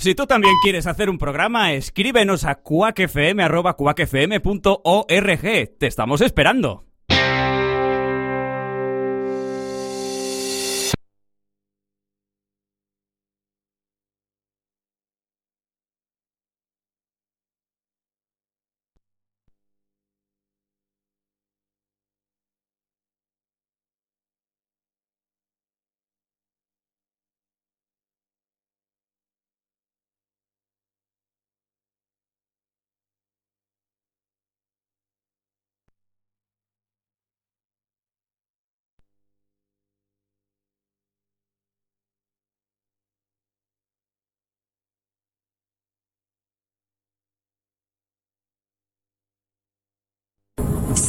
Si tú también quieres hacer un programa, escríbenos a cuacfm.org. Te estamos esperando.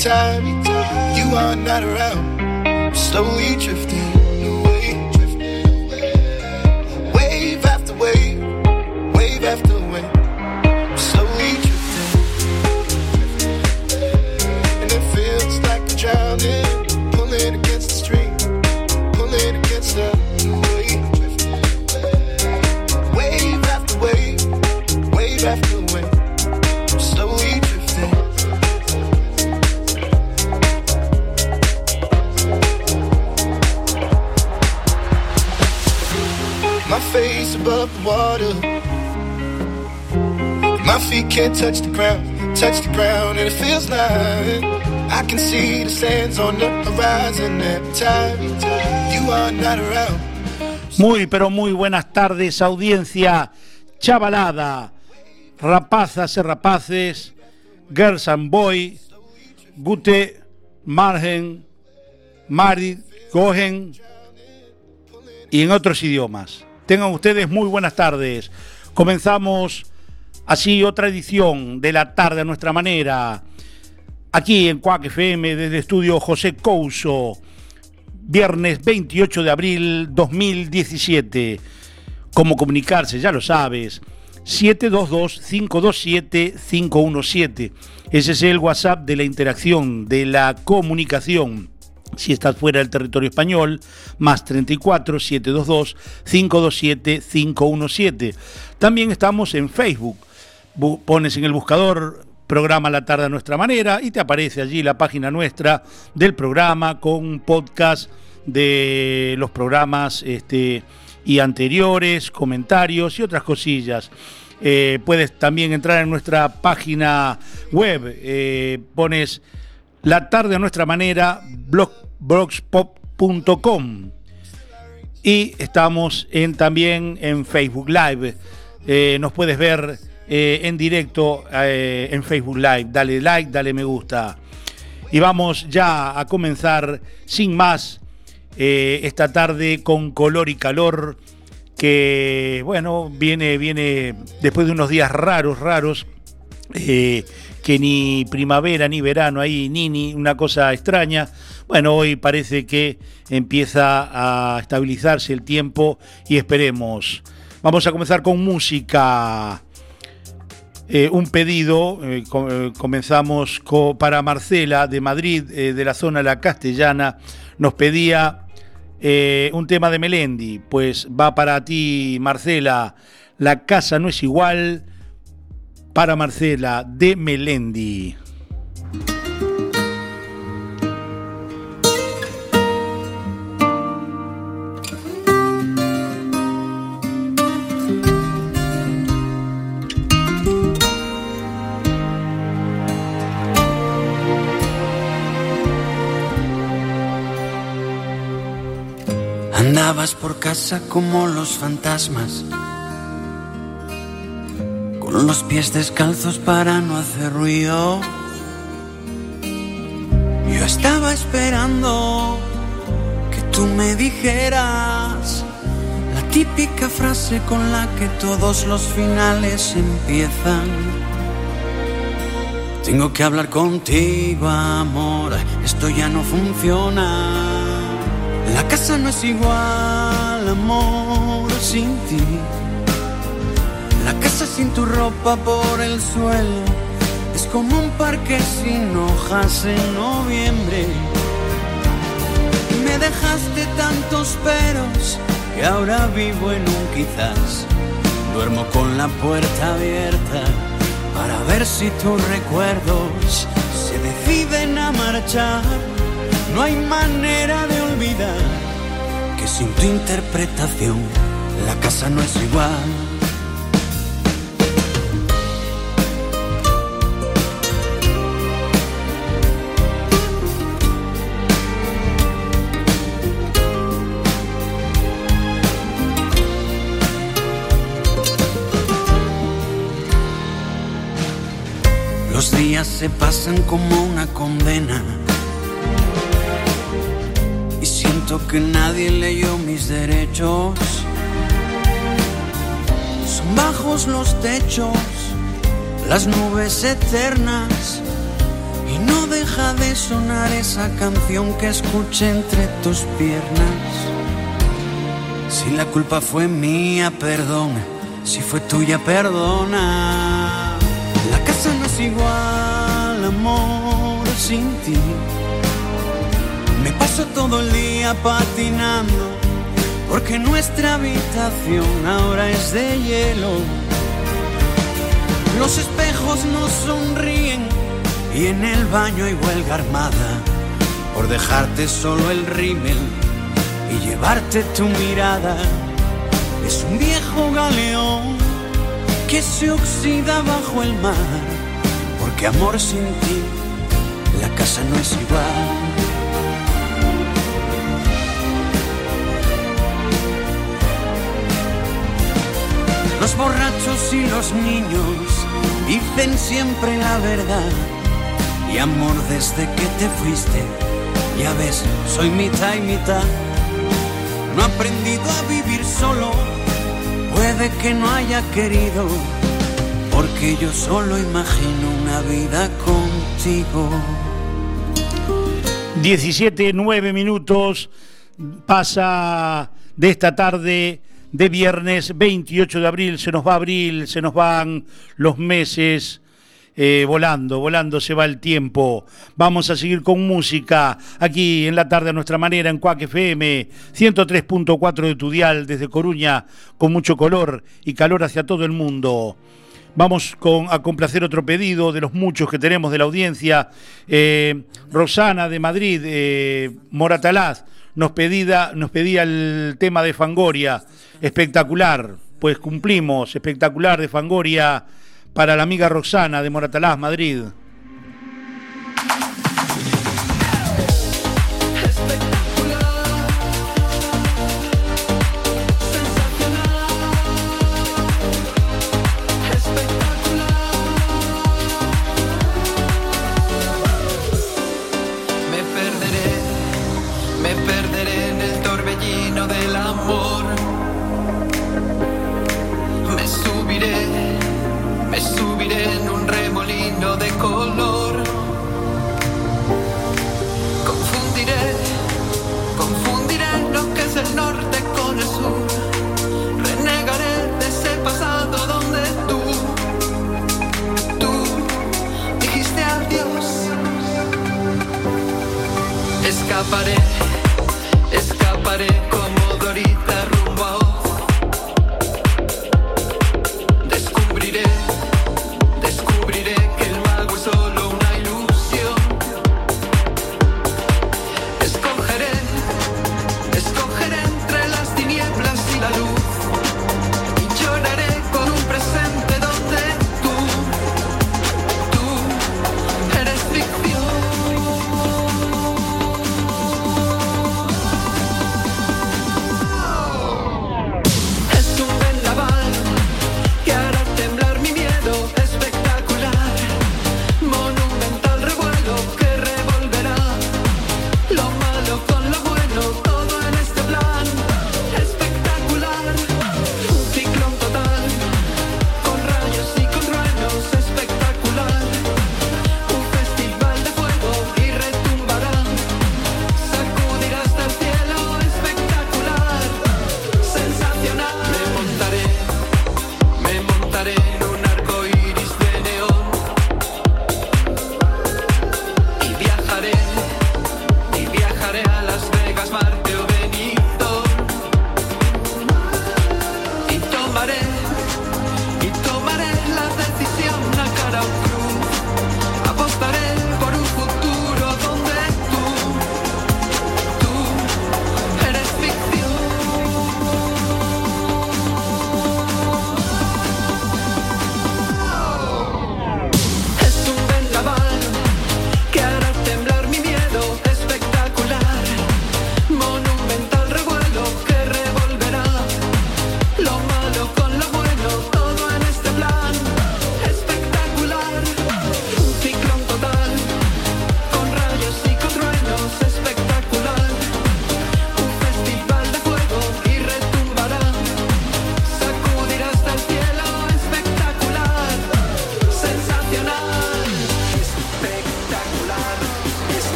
time touch the ground, touch the ground, and it feels like I can see the sands on the horizon every time you are not around. Muy, pero muy buenas tardes, audiencia chavalada, rapazas y rapaces, girls and boy, gute, margen, mari, gogen y en otros idiomas. Tengan ustedes muy buenas tardes. Comenzamos así otra edición de la tarde a nuestra manera, aquí en Cuac FM desde estudio José Couso viernes 28 de abril 2017. ¿Cómo comunicarse? Ya lo sabes. 722-527-517. Ese es el WhatsApp de la interacción, de la comunicación. si estás fuera del territorio español, más 34 722 527 517. También estamos en Facebook. Pones en el buscador programa La Tarde a Nuestra Manera y te aparece allí la página nuestra del programa con podcast de los programas este, y anteriores, comentarios y otras cosillas. Eh, puedes también entrar en nuestra página web, eh, pones la tarde a nuestra manera, blog, blogspot.com. Y estamos también en Facebook Live. Eh, nos puedes ver eh, en directo eh, en Facebook Live. Dale like, dale me gusta. Y vamos ya a comenzar sin más eh, esta tarde con color y calor que bueno viene viene después de unos días raros raros que ni primavera ni verano ahí ni ni una cosa extraña bueno hoy parece que empieza a estabilizarse el tiempo y esperemos vamos a comenzar con música eh, un pedido, eh, eh, comenzamos co- para Marcela de Madrid, de la zona La Castellana, nos pedía un tema de Melendi, pues va para ti Marcela, La casa no es igual, para Marcela de Melendi. Andabas por casa como los fantasmas, con los pies descalzos para no hacer ruido. Yo estaba esperando que tú me dijeras la típica frase con la que todos los finales empiezan. Tengo que hablar contigo, amor, esto ya no funciona. La casa no es igual, amor, sin ti. La casa sin tu ropa por el suelo es como un parque sin hojas en noviembre. Me dejaste tantos peros que ahora vivo en un quizás. Duermo con la puerta abierta para ver si tus recuerdos se deciden a marchar. No hay manera de olvidar que sin tu interpretación la casa no es igual. Los días se pasan como una condena que nadie leyó mis derechos. Son bajos los techos, las nubes eternas y no deja de sonar esa canción que escuché entre tus piernas. Si la culpa fue mía, perdona. Si fue tuya, perdona. La casa no es igual, amor, sin ti. Todo el día patinando porque nuestra habitación ahora es de hielo. Los espejos no sonríen y en el baño hay huelga armada por dejarte solo el rímel y llevarte tu mirada. Es un viejo galeón que se oxida bajo el mar porque amor sin ti la casa no es igual. Los borrachos y los niños dicen siempre la verdad. Y amor, desde que te fuiste, ya ves, soy mitad y mitad. No he aprendido a vivir solo, puede que no haya querido, porque yo solo imagino una vida contigo. 17, 9 minutos pasa de esta tarde de viernes 28 de abril. Se nos va abril, se nos van los meses eh, volando, volando se va el tiempo. Vamos a seguir con música aquí en la tarde a nuestra manera en Cuac FM 103.4 de Tudial desde Coruña con mucho color y calor hacia todo el mundo. Vamos con, a complacer otro pedido de los muchos que tenemos de la audiencia. Eh, Rosana de Madrid, eh, Moratalaz, nos, pedida, nos pedía el tema de Fangoria. Espectacular, pues cumplimos. Espectacular de Fangoria para la amiga Roxana de Moratalaz, Madrid. Me perderé en el torbellino del amor. Escaparé, escaparé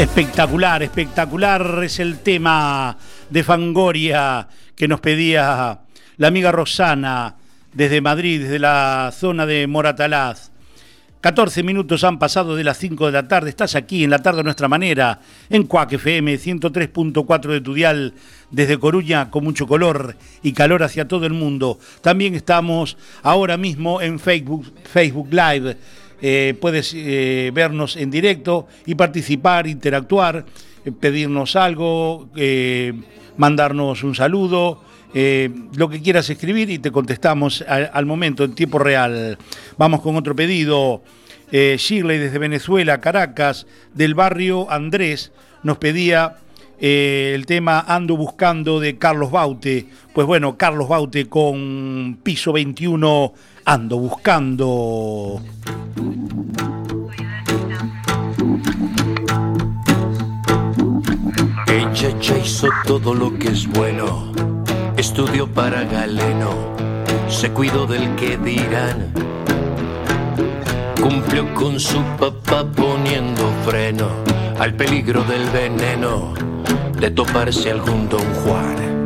Espectacular, espectacular es el tema de Fangoria que nos pedía la amiga Rosana desde Madrid, desde la zona de Moratalaz. 14 minutos han pasado de las 5 de la tarde. Estás aquí en la tarde a nuestra manera, en Cuac FM 103.4 de tu dial, desde Coruña con mucho color y calor hacia todo el mundo. También estamos ahora mismo en Facebook, Facebook Live. Eh, puedes eh, vernos en directo y participar, interactuar, eh, pedirnos algo, mandarnos un saludo. lo que quieras escribir y te contestamos al momento, en tiempo real. Vamos con otro pedido. Shirley desde Venezuela, Caracas, del barrio Andrés, nos pedía el tema Ando Buscando de Carlos Baute. Pues bueno, Carlos Baute con piso 21, Ando Buscando. Hizo todo lo que es bueno, estudió para Galeno, se cuidó del que dirán, cumplió con su papá poniendo freno al peligro del veneno de toparse algún don Juan.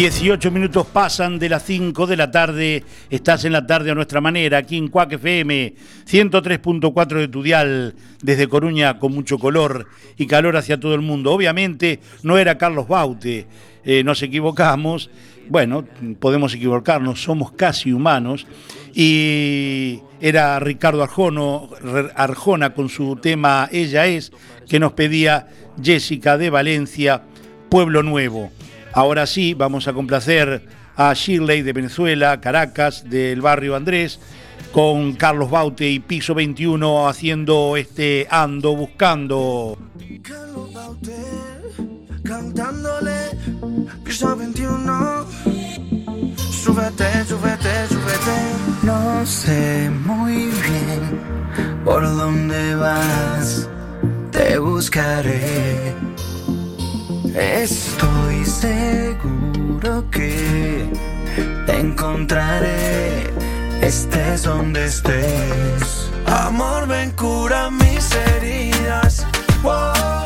18 minutos pasan de las 5 de la tarde. Estás en la tarde a nuestra manera, aquí en Cuac FM, 103.4 de tu dial, desde Coruña con mucho color y calor hacia todo el mundo. Obviamente no era Carlos Baute, eh, nos equivocamos. Bueno, podemos equivocarnos, somos casi humanos. Y era Ricardo Arjona con su tema Ella es, que nos pedía Jessica de Valencia, Pueblo Nuevo. Ahora sí, vamos a complacer a Shirley de Venezuela, Caracas, del barrio Andrés, con Carlos Baute y Piso 21 haciendo este Ando Buscando. cantándole piso 21 súbete súbete súbete. No sé muy bien por dónde vas. Te buscaré estoy seguro que te encontraré estés donde estés amor ven cura mis heridas Wow.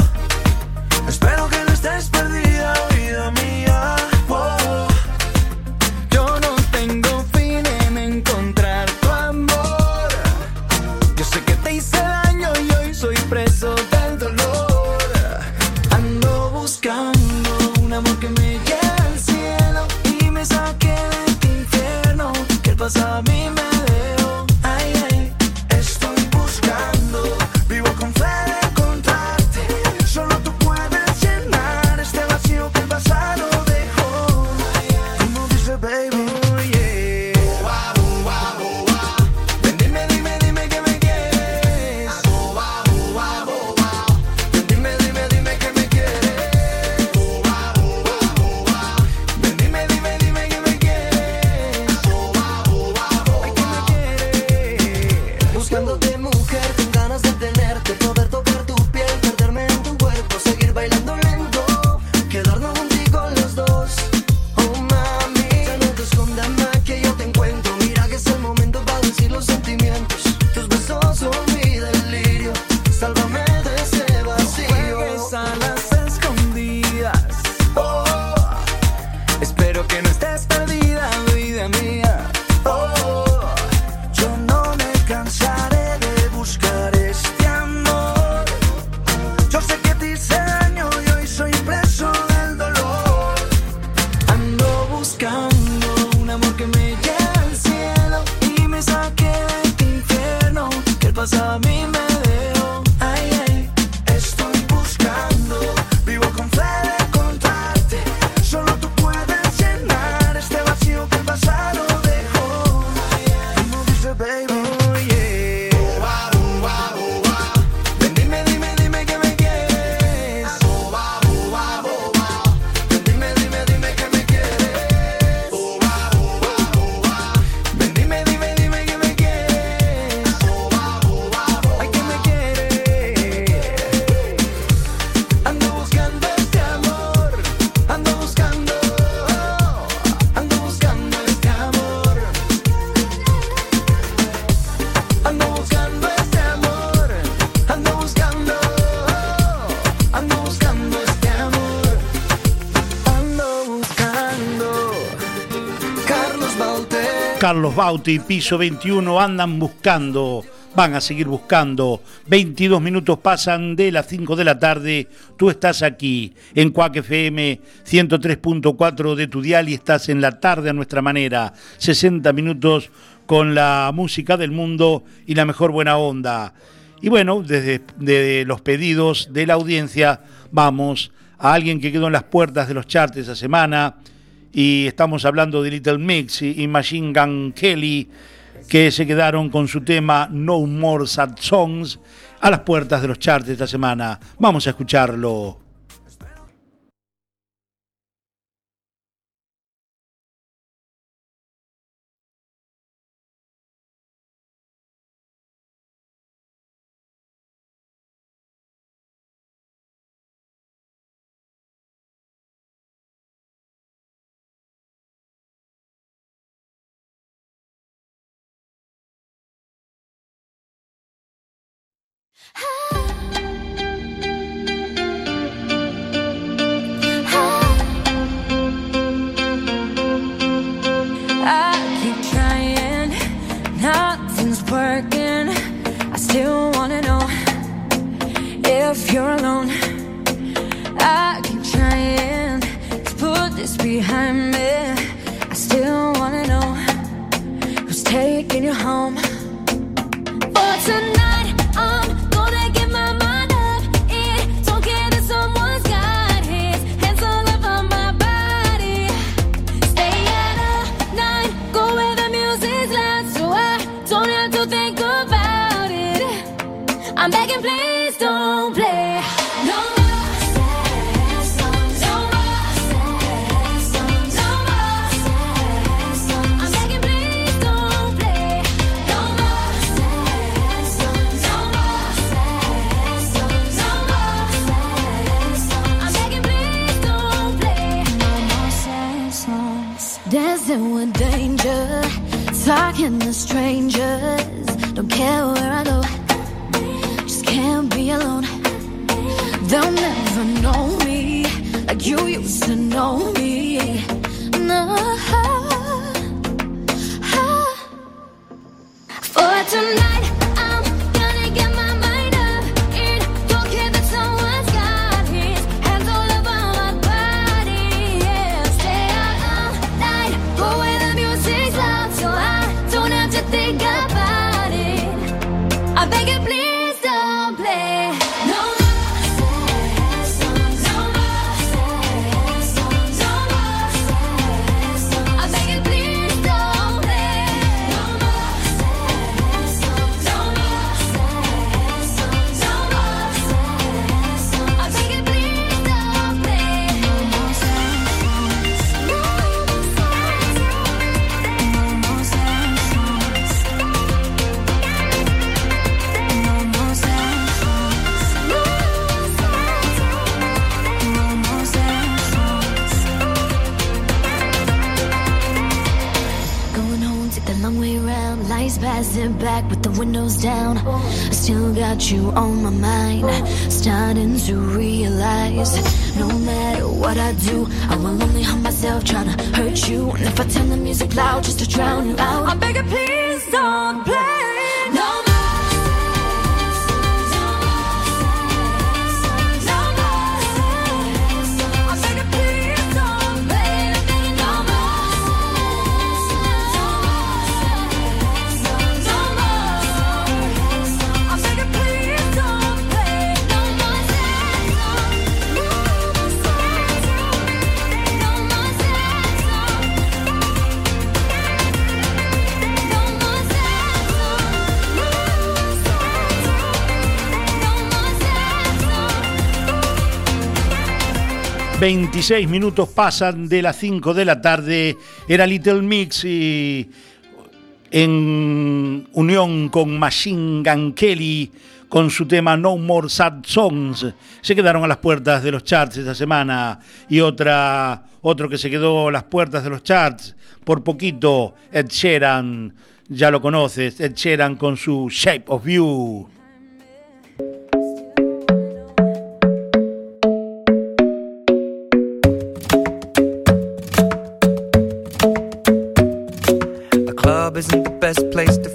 Carlos Bauti, piso 21, andan buscando, van a seguir buscando. 22 minutos pasan de las 5 de la tarde. Tú estás aquí en Cuac FM 103.4 de tu dial y estás en la tarde a nuestra manera. 60 minutos con la música del mundo y la mejor buena onda. Y bueno, desde los pedidos de la audiencia vamos a alguien que quedó en las puertas de los charts esa semana y estamos hablando de Little Mix y Machine Gun Kelly que se quedaron con su tema No More Sad Songs a las puertas de los charts esta semana. Vamos a escucharlo. Still wanna know if you're alone. I keep trying to put this behind me. I still wanna know who's taking you home. Danger, talking to strangers. Don't care where I go, They'll never know me like you used to know me. No. For tonight, 16 minutos pasan de las 5 de la tarde. Era Little Mix en unión con Machine Gun Kelly con su tema No More Sad Songs. Se quedaron a las puertas de los charts esta semana y otra, otro que se quedó a las puertas de los charts por poquito, Ed Sheeran, ya lo conoces, Ed Sheeran con su Shape of You.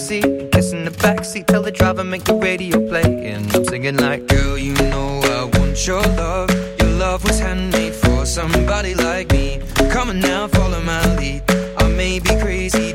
a taxi, kissing the backseat, tell the driver make the radio play. And I'm singing like, girl, you know I want your love. Your love was handmade for somebody like me. Come on now, follow my lead. I may be crazy,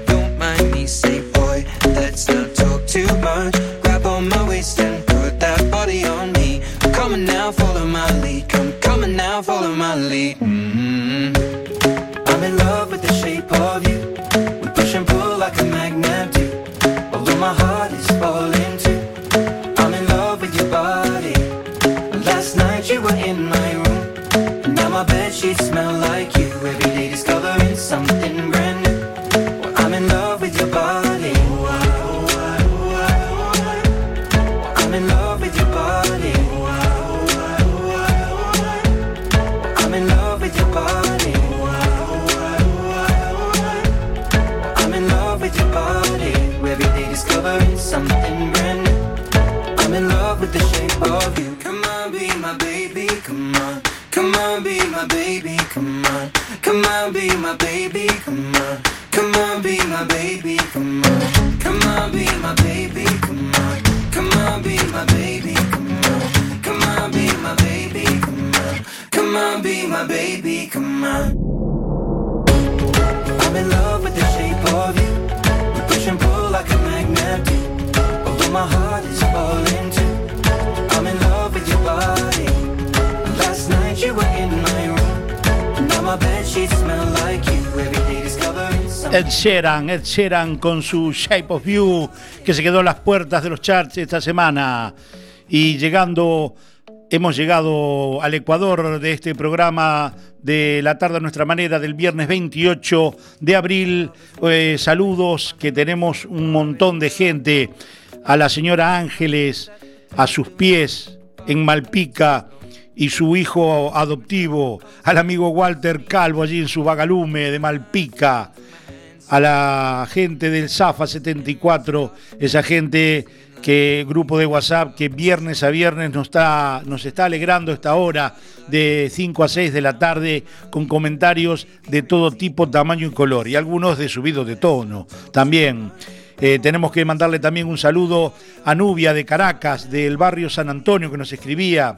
Ed Sheeran, Ed Sheeran con su Shape of You, que se quedó en las puertas de los charts esta semana. Y llegando, hemos llegado al Ecuador de este programa de la tarde a nuestra manera del viernes 28 de abril. Eh, saludos, que tenemos un montón de gente. A la señora Ángeles, a sus pies, en Malpica y su hijo adoptivo, al amigo Walter Calvo allí en su vagalume de Malpica, a la gente del Zafa 74, esa gente que grupo de WhatsApp que viernes a viernes nos está, nos está alegrando esta hora de 5 a 6 de la tarde con comentarios de todo tipo, tamaño y color y algunos de subido de tono también. Eh, tenemos que mandarle también un saludo a Nubia de Caracas, del barrio San Antonio, que nos escribía.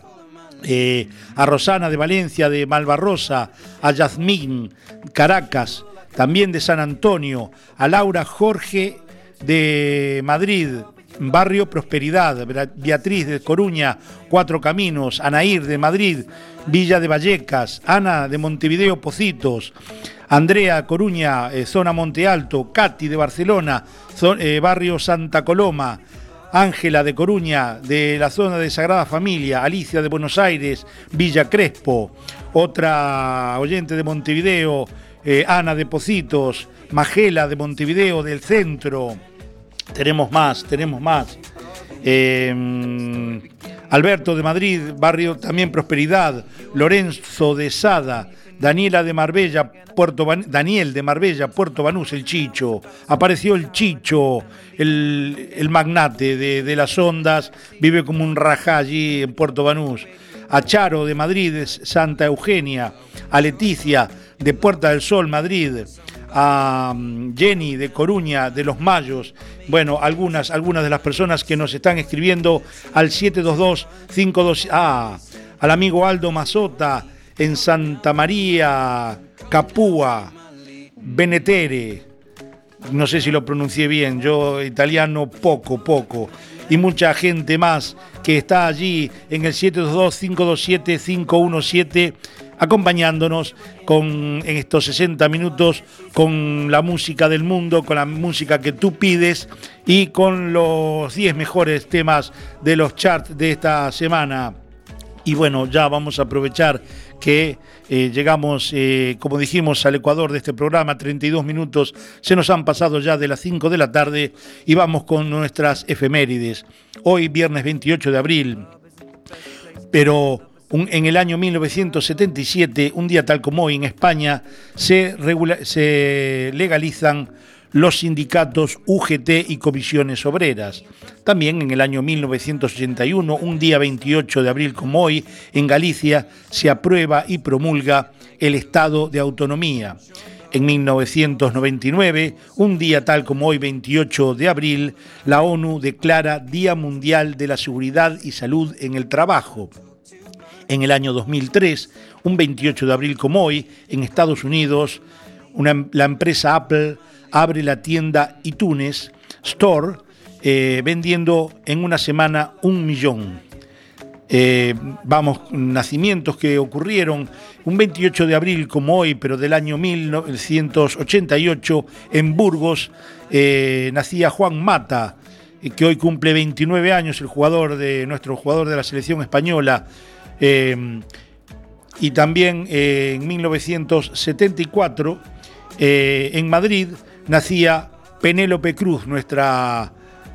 Eh, a Rosana de Valencia, de Malvarrosa, a Yazmín, Caracas, también de San Antonio, a Laura Jorge de Madrid, Barrio Prosperidad, Beatriz de Coruña, Cuatro Caminos, Anaír de Madrid, Villa de Vallecas, Ana de Montevideo Pocitos, Andrea Coruña, eh, zona Monte Alto, Katy de Barcelona, eh, Barrio Santa Coloma, Ángela de Coruña, de la zona de Sagrada Familia, Alicia de Buenos Aires, Villa Crespo, otra oyente de Montevideo, eh, Ana de Pocitos, Magela de Montevideo del centro, tenemos más, tenemos más. Eh, Alberto de Madrid, barrio también Prosperidad, Lorenzo de Sada, Daniela de Marbella, Puerto Daniel de Marbella, Puerto Banús, el Chicho. Apareció el Chicho, el, el magnate de, de las ondas, vive como un rajá allí en Puerto Banús. A Charo de Madrid, Santa Eugenia. A Leticia de Puerta del Sol, Madrid. A mm, Jenny de Coruña, de Los Mayos. Bueno, algunas, algunas de las personas que nos están escribiendo al 722-52. Ah, al amigo Aldo Mazota en Santa María, Capua, Benetere. No sé si lo pronuncié bien, yo italiano poco, poco. Y mucha gente más que está allí en el 722-527-517 acompañándonos con, en estos 60 minutos con la música del mundo, con la música que tú pides y con los 10 mejores temas de los charts de esta semana. Y bueno, ya vamos a aprovechar que eh, llegamos, eh, como dijimos, al Ecuador de este programa, 32 minutos, se nos han pasado ya de las 5 de la tarde y vamos con nuestras efemérides. Hoy, viernes 28 de abril, pero en el año 1977, un día tal como hoy en España, se, regula- se legalizan los sindicatos UGT y comisiones obreras. También en el año 1981, un día 28 de abril como hoy, en Galicia se aprueba y promulga el Estado de Autonomía. En 1999, un día tal como hoy, 28 de abril, la ONU declara Día Mundial de la Seguridad y Salud en el Trabajo. En el año 2003, un 28 de abril como hoy, en Estados Unidos, una- la empresa Apple abre la tienda iTunes Store, eh, vendiendo en una semana un millón. Eh, vamos, nacimientos que ocurrieron un 28 de abril como hoy, pero del año 1988, en Burgos, eh, nacía Juan Mata, que hoy cumple 29 años, el jugador de nuestro jugador de la selección española. Eh, y también en 1974, eh, en Madrid, nacía Penélope Cruz, nuestra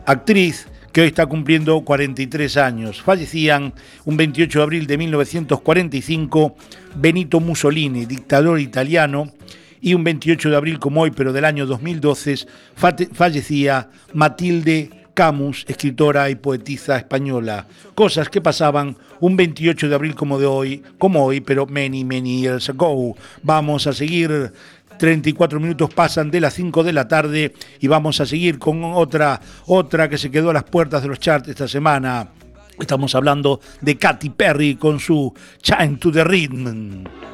actriz, que hoy está cumpliendo 43 años. Fallecían un 28 de abril de 1945 Benito Mussolini, dictador italiano, y un 28 de abril como hoy, pero del año 2012, fate- fallecía Matilde Camus, escritora y poetisa española. Cosas que pasaban un 28 de abril como de hoy, como hoy, pero many, many years ago. Vamos a seguir 34 minutos pasan de las 5 de la tarde y vamos a seguir con otra, otra que se quedó a las puertas de los charts esta semana. Estamos hablando de Katy Perry con su Chime to the Rhythm.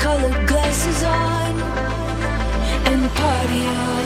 Rose-colored glasses on and party on.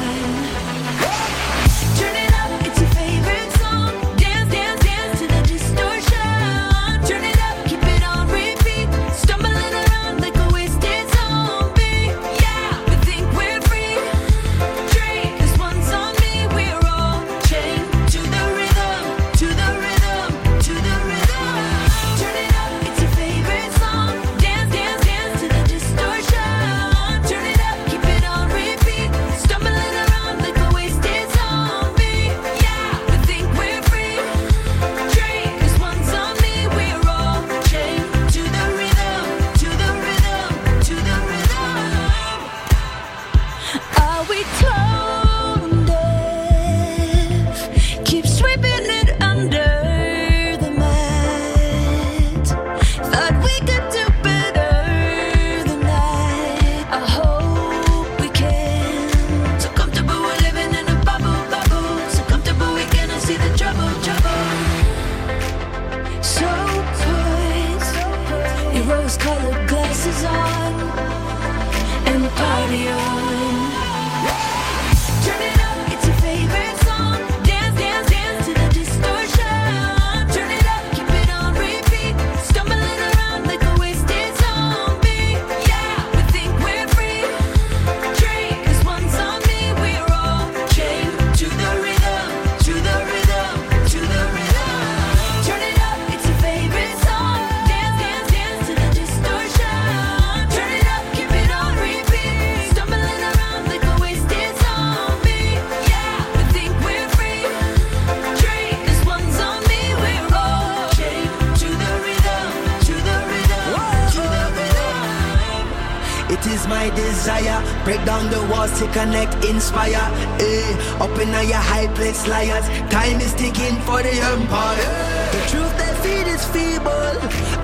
To connect, inspire. Eh, up in your high place, liars. Time is ticking for the empire. The truth they feed is feeble,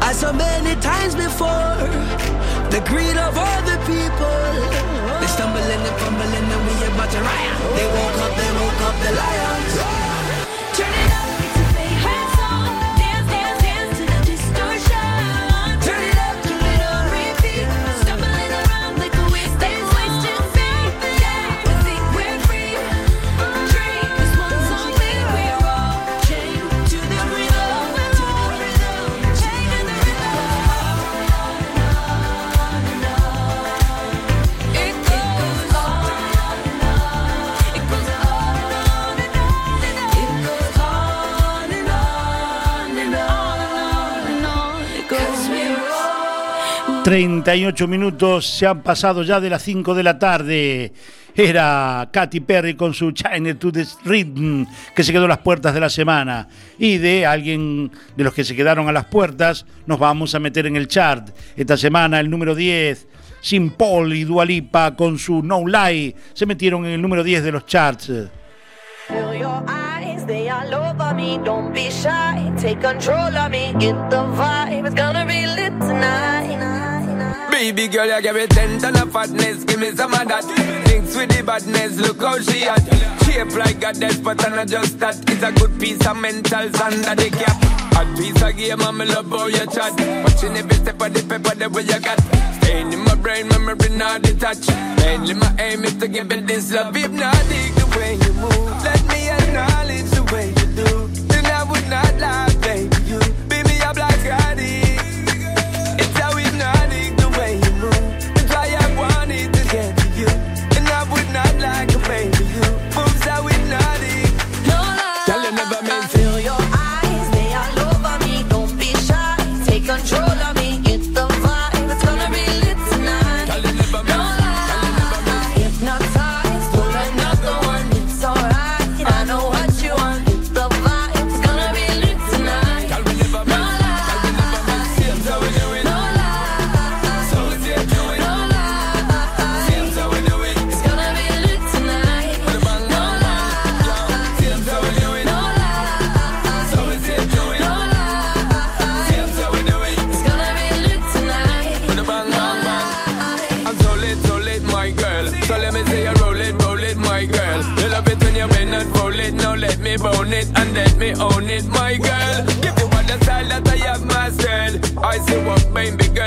as so many times before. The greed of all the people. They stumbling and fumbling, and we about to riot. They woke up, they woke up the lions. 38 minutos se han pasado ya de las 5 de la tarde. Era Katy Perry con su China to the Rhythm, que se quedó a las puertas de la semana. Y de alguien de los que se quedaron a las puertas, nos vamos a meter en el chart. Esta semana, el número 10, Sin Paul y Dualipa con su No Lie, se metieron en el número 10 de los charts. Baby girl, you give me ten ton of fatness, give me some of that. Thinks with the badness, look how she at. Shape like a death, but I'm not just that. It's a good piece of mentals under the cap. Hot piece of game, I'm love how you chat. Watching every step of the paper, the way you got. Staying in my brain, memory not detached. Mainly my aim is to give it this love. Hypnotic the way you move. Let me acknowledge the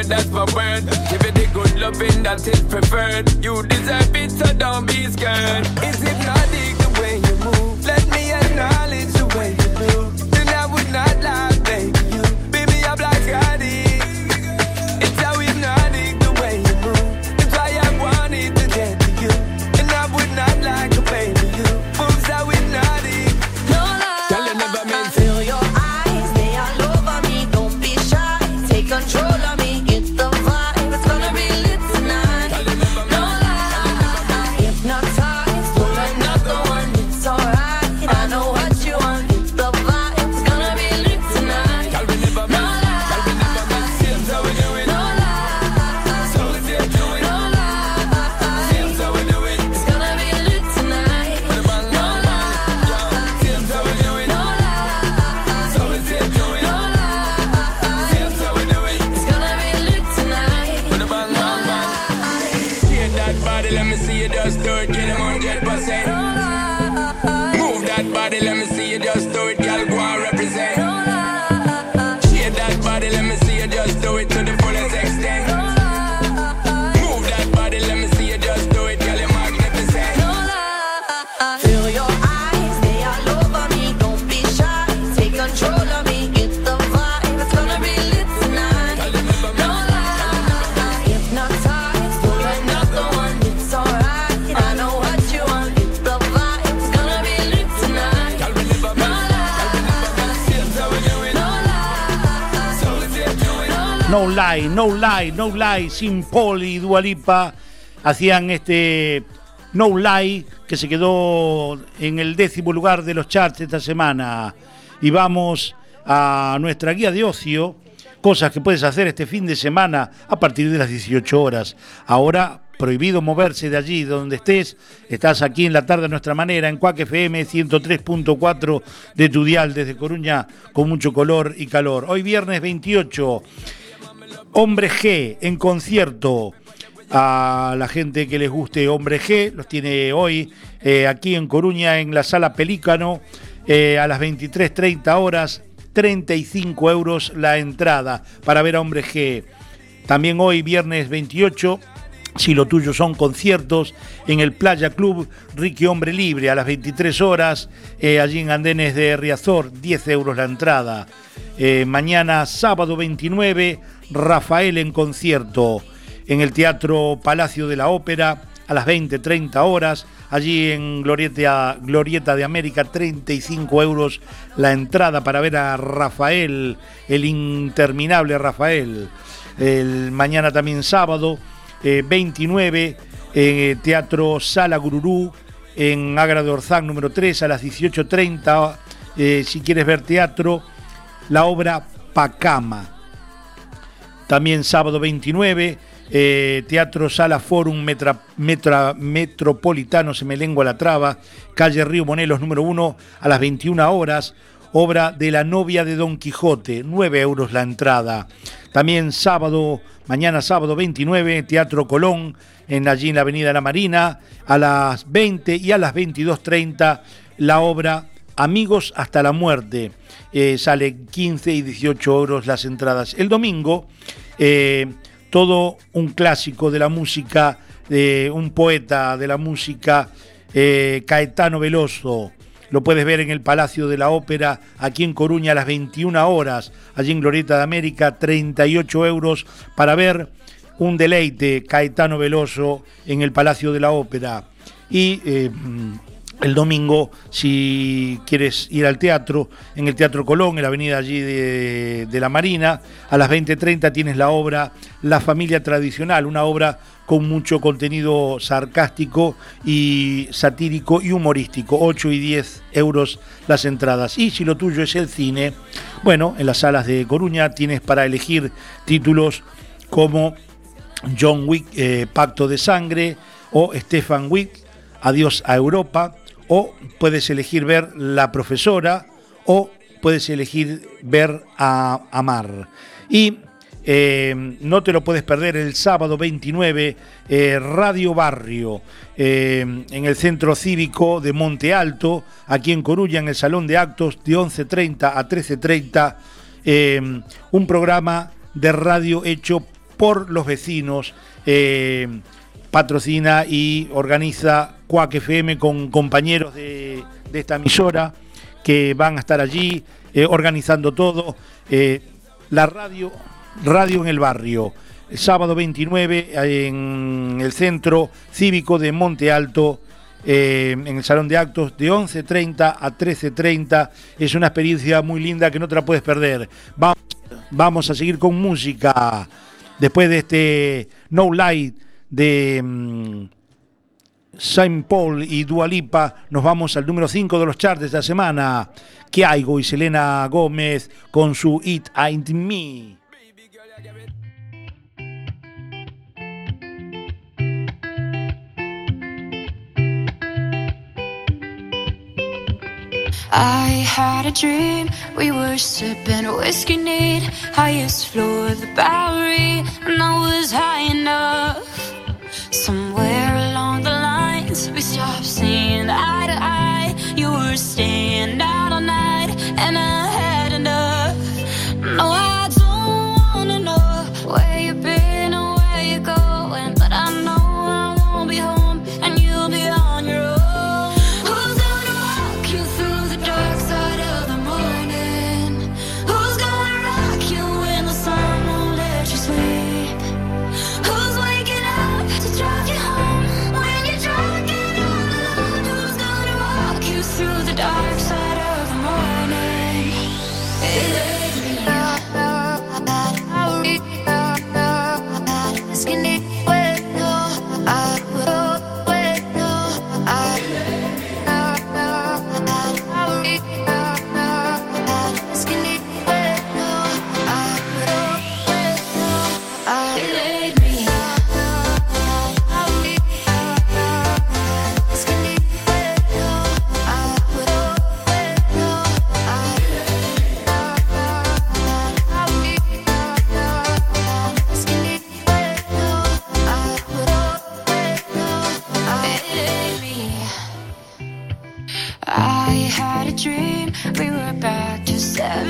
girl, that's my word. Give it the good loving that is preferred. You deserve it, so don't be scared. It's hypnotic the way you move. Let me acknowledge No Lie, No Lie, Sin y Dualipa hacían este No Lie que se quedó en el décimo lugar de los charts esta semana. Y vamos a nuestra guía de ocio, cosas que puedes hacer este fin de semana a partir de las 18 horas. Ahora prohibido moverse de allí donde estés. Estás aquí en la tarde a nuestra manera, en Cuac FM 103.4 de tu dial desde Coruña, con mucho color y calor. Hoy viernes 28, Hombre G en concierto. A la gente que les guste Hombre G, los tiene hoy eh, aquí en Coruña, en la sala Pelícano, eh, a las 23.30 horas, 35 euros la entrada para ver a Hombre G. También hoy, viernes 28, si lo tuyo son conciertos, en el Playa Club Ricky Hombre Libre a las 23 horas, eh, allí en Andenes de Riazor, 10 euros la entrada. Mañana, sábado 29, Rafael en concierto en el Teatro Palacio de la Ópera a las 20-30 horas. Allí en Glorieta, Glorieta de América, 35 euros la entrada para ver a Rafael, el interminable Rafael. El mañana también sábado, eh, 29, eh, Teatro Sala Gururú, en Agra de Orzán, número 3, a las 18.30. eh, si quieres ver teatro, la obra Pacama. También sábado 29, eh, Teatro Sala Forum Metra- Metra- Metropolitano, se me lengua la traba, calle Río Monelos número 1, a las 21 horas, obra de la novia de Don Quijote, 9 euros la entrada. También sábado, mañana sábado 29, Teatro Colón, en allí en la Avenida La Marina, a las 20 y a las 22.30, la obra Amigos hasta la muerte. Eh, sale 15 y 18 euros las entradas. El domingo, eh, todo un clásico de la música, de un poeta de la música, eh, Caetano Veloso. Lo puedes ver en el Palacio de la Ópera, aquí en Coruña, a las 21 horas, allí en Glorieta de América, 38 euros para ver un deleite, Caetano Veloso, en el Palacio de la Ópera. Y el domingo, si quieres ir al teatro, en el Teatro Colón, en la avenida allí de, la Marina, a las 20.30 tienes la obra La familia tradicional, una obra con mucho contenido sarcástico y satírico y humorístico, 8 y 10 euros las entradas. Y si lo tuyo es el cine, bueno, en las salas de Coruña tienes para elegir títulos como John Wick, eh, Pacto de Sangre, o Stefan Wick, Adiós a Europa, o puedes elegir ver La Profesora, o puedes elegir ver a Amar. Y eh, no te lo puedes perder el sábado 29, eh, Radio Barrio, eh, en el Centro Cívico de Monte Alto, aquí en Coruña, en el Salón de Actos, de 11.30 a 13.30, eh, un programa de radio hecho por los vecinos. patrocina y organiza Cuac FM con compañeros de, esta emisora que van a estar allí eh, organizando todo. Eh, la radio, radio en el barrio, el sábado 29 en el centro cívico de Monte Alto. eh, en el salón de actos de 11.30 a 13.30 es una experiencia muy linda que no te la puedes perder vamos, vamos a seguir con música después de este No Light de mm, Saint Paul y Dualipa, nos vamos al número 5 de los charts de esta semana. Kiaigo y Selena Gómez con su It Ain't Me. I had a dream, we were sipping whiskey neat, highest floor of the Bowery, and I was high enough. Somewhere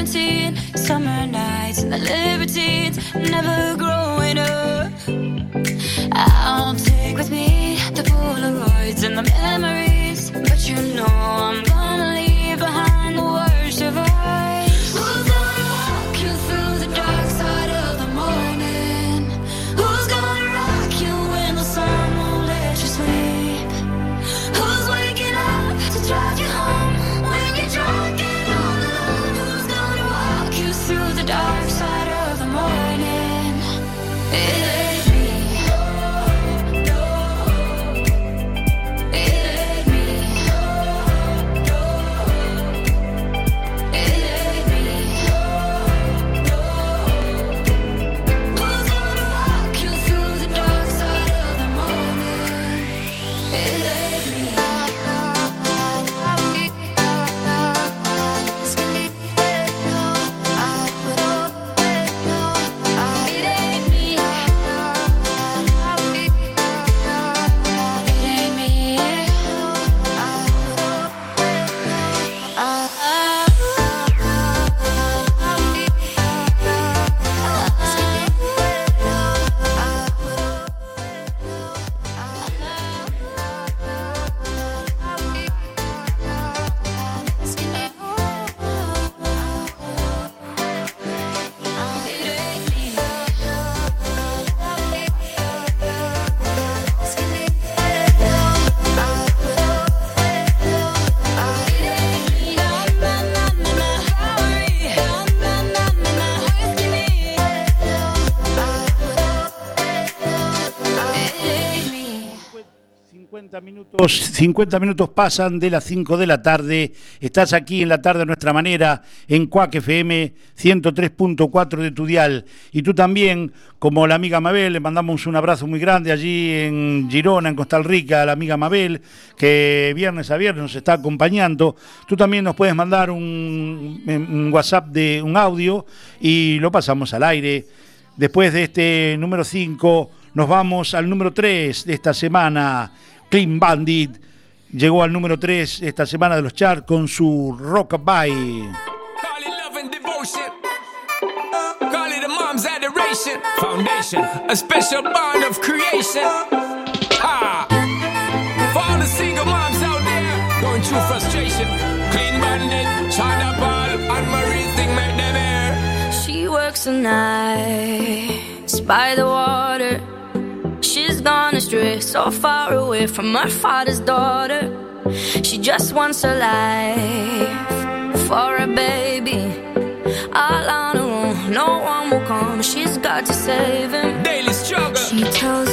17. Summer nights and the libertines. Never growing up. I'll take with me the Polaroids and the memories. But you know I'm gonna leave behind the worst of us. 50 minutos, 50 minutos pasan de las 5 de la tarde. Estás aquí en la tarde a nuestra manera, en Cuac FM 103.4 de tu dial. Y tú también, como la amiga Mabel, le mandamos un abrazo muy grande allí en Girona, en Costa Rica, a la amiga Mabel, que viernes a viernes nos está acompañando. Tú también nos puedes mandar un, un WhatsApp de un audio y lo pasamos al aire. Después de este número 5, nos vamos al número 3 de esta semana. Clean Bandit llegó al número 3 esta semana de los charts con su Rockabye. Call it love and devotion. Call it a mom's adoration. Foundation, a special bond of creation. Ha! For all the single moms out there going through frustration. Clean bandit, China Ball, and Marie thing make them air. She works the nights by the water. Gone astray, so far away from her father's daughter. She just wants a life for a baby. All on her own, no one will come. She's got to save him. Daily struggle. She tells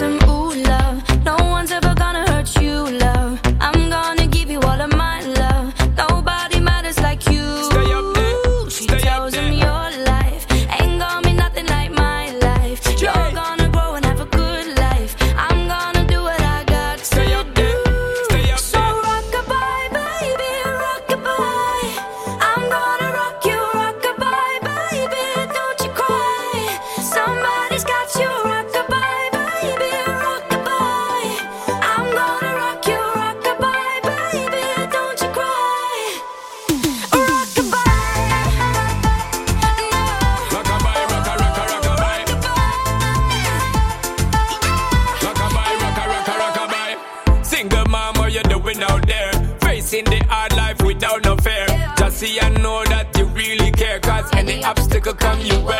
come, you well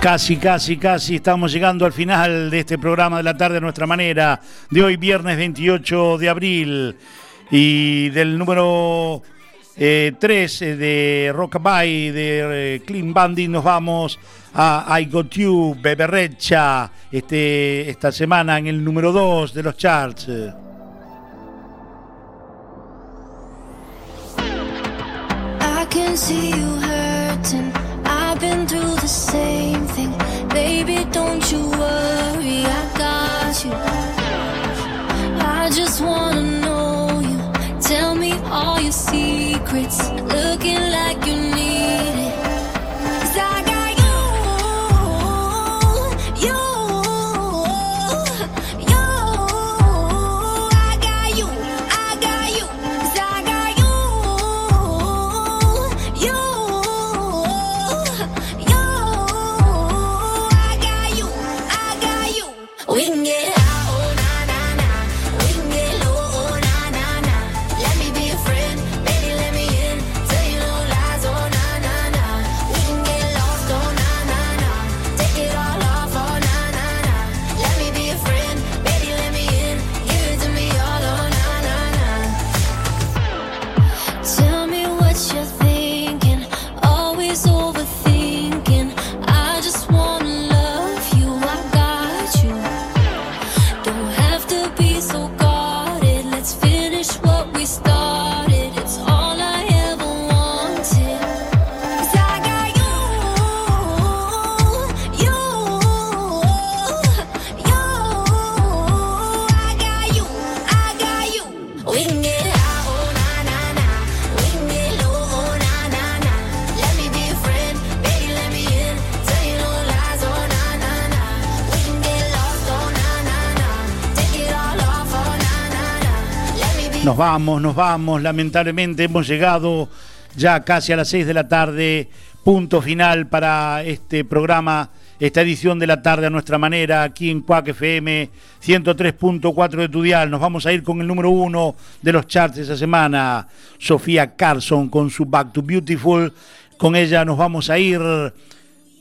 Casi, casi, casi estamos llegando al final de este programa de la tarde a nuestra manera, de hoy viernes 28 de abril y del número 3 de Rockabye de eh, Clean Bandit nos vamos a I Got You, Beberrecha, este, esta semana en el número 2 de los charts. Been through the same thing. Baby, don't you worry, I got you. I just wanna know you. Tell me all your secrets. Looking like you vamos, nos vamos. Lamentablemente hemos llegado ya casi a las 6 de la tarde. Punto final para este programa, esta edición de la tarde a nuestra manera, aquí en Cuac FM 103.4 de Tudial. Nos vamos a ir con el número uno de los charts esa semana, Sofía Carson con su Back to Beautiful. Con ella nos vamos a ir